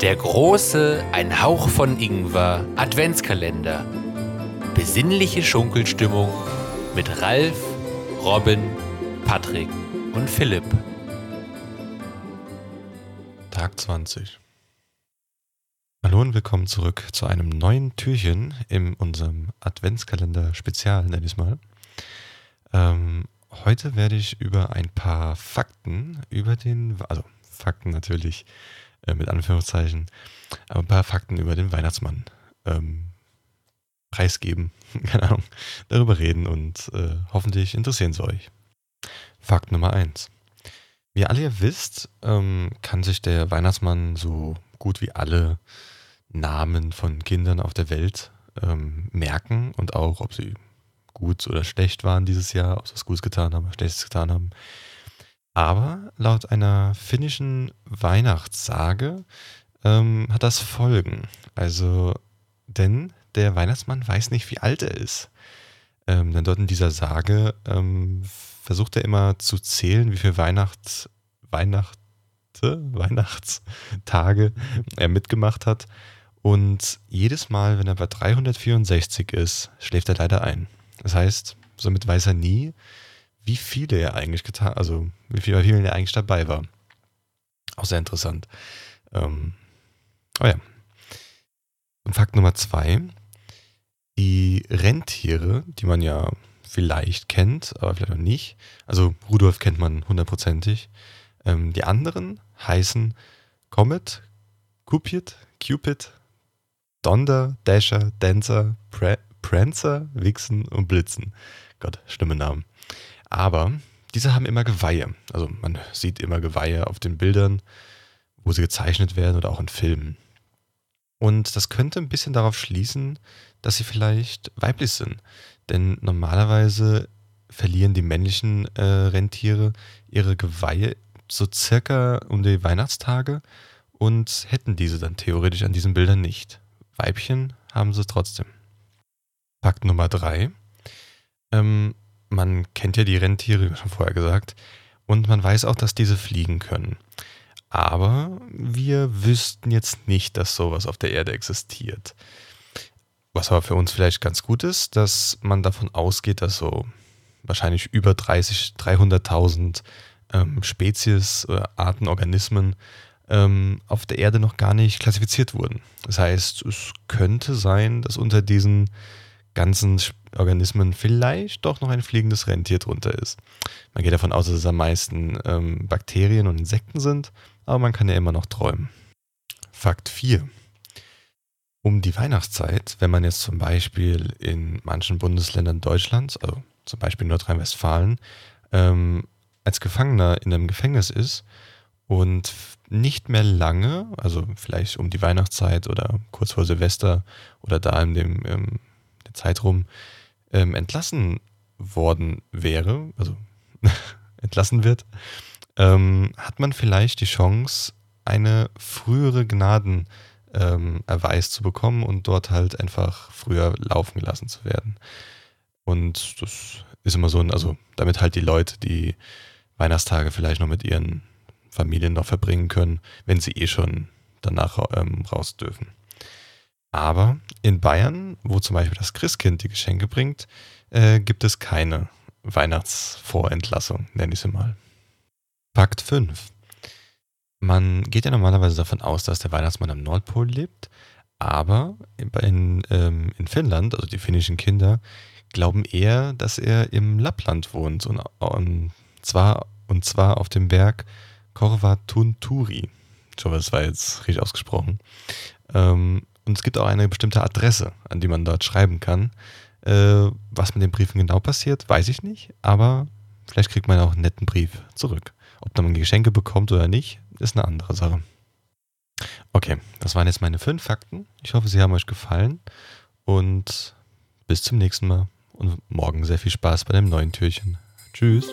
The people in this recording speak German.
Der große Ein Hauch von Ingwer Adventskalender. Besinnliche Schunkelstimmung mit Ralf, Robin, Patrick und Philipp. Tag 20. Hallo und willkommen zurück zu einem neuen Türchen in unserem Adventskalender Spezial, nenne ich es mal. Ähm, heute werde ich über ein paar Fakten über den, also Fakten natürlich äh, mit Anführungszeichen, aber ein paar Fakten über den Weihnachtsmann ähm, preisgeben, keine Ahnung, darüber reden und äh, hoffentlich interessieren sie euch. Fakt Nummer 1. Wie ihr alle ja wisst, ähm, kann sich der Weihnachtsmann so gut wie alle Namen von Kindern auf der Welt ähm, merken und auch, ob sie gut oder schlecht waren dieses Jahr, ob sie was Gutes getan haben Schlechtes getan haben. Aber laut einer finnischen Weihnachtssage ähm, hat das Folgen. Also, denn der Weihnachtsmann weiß nicht, wie alt er ist. Ähm, denn dort in dieser Sage ähm, versucht er immer zu zählen, wie viele Weihnachts, Weihnachte, Weihnachtstage er mitgemacht hat. Und jedes Mal, wenn er bei 364 ist, schläft er leider ein. Das heißt, somit weiß er nie, wie viele er eigentlich getan, also wie viele, wie er eigentlich dabei war. Auch sehr interessant. Ähm, oh ja. Und Fakt Nummer zwei. Die Rentiere, die man ja vielleicht kennt, aber vielleicht auch nicht. Also Rudolf kennt man hundertprozentig. Ähm, die anderen heißen Comet, Cupid, Cupid, Donder, Dasher, Dancer, Pre Prancer, Wixen und Blitzen. Gott, schlimme Namen. Aber diese haben immer Geweihe. Also man sieht immer Geweihe auf den Bildern, wo sie gezeichnet werden oder auch in Filmen. Und das könnte ein bisschen darauf schließen, dass sie vielleicht weiblich sind. Denn normalerweise verlieren die männlichen äh, Rentiere ihre Geweihe so circa um die Weihnachtstage und hätten diese dann theoretisch an diesen Bildern nicht. Weibchen haben sie trotzdem. Fakt Nummer drei. Ähm, man kennt ja die Rentiere, wie schon vorher gesagt, und man weiß auch, dass diese fliegen können. Aber wir wüssten jetzt nicht, dass sowas auf der Erde existiert. Was aber für uns vielleicht ganz gut ist, dass man davon ausgeht, dass so wahrscheinlich über 30, 300.000 ähm, Spezies oder Arten, Organismen ähm, auf der Erde noch gar nicht klassifiziert wurden. Das heißt, es könnte sein, dass unter diesen ganzen Organismen vielleicht doch noch ein fliegendes Rentier drunter ist. Man geht davon aus, dass es am meisten ähm, Bakterien und Insekten sind, aber man kann ja immer noch träumen. Fakt 4. Um die Weihnachtszeit, wenn man jetzt zum Beispiel in manchen Bundesländern Deutschlands, also zum Beispiel Nordrhein-Westfalen, ähm, als Gefangener in einem Gefängnis ist, und nicht mehr lange, also vielleicht um die Weihnachtszeit oder kurz vor Silvester oder da in dem ähm, der ähm, entlassen worden wäre, also entlassen wird, ähm, hat man vielleicht die Chance, eine frühere Gnadenerweis ähm, zu bekommen und dort halt einfach früher laufen gelassen zu werden. Und das ist immer so, also damit halt die Leute, die Weihnachtstage vielleicht noch mit ihren Familien noch verbringen können, wenn sie eh schon danach ähm, raus dürfen. Aber in Bayern, wo zum Beispiel das Christkind die Geschenke bringt, äh, gibt es keine Weihnachtsvorentlassung, nenne ich sie mal. Fakt 5. Man geht ja normalerweise davon aus, dass der Weihnachtsmann am Nordpol lebt, aber in, ähm, in Finnland, also die finnischen Kinder, glauben eher, dass er im Lappland wohnt und, und zwar und zwar auf dem Berg Korvatunturi. Ich hoffe, das war jetzt richtig ausgesprochen. Ähm, und es gibt auch eine bestimmte Adresse, an die man dort schreiben kann. Äh, was mit den Briefen genau passiert, weiß ich nicht, aber vielleicht kriegt man auch einen netten Brief zurück. Ob man Geschenke bekommt oder nicht, ist eine andere Sache. Okay, das waren jetzt meine fünf Fakten. Ich hoffe, sie haben euch gefallen und bis zum nächsten Mal und morgen sehr viel Spaß bei dem neuen Türchen. Tschüss.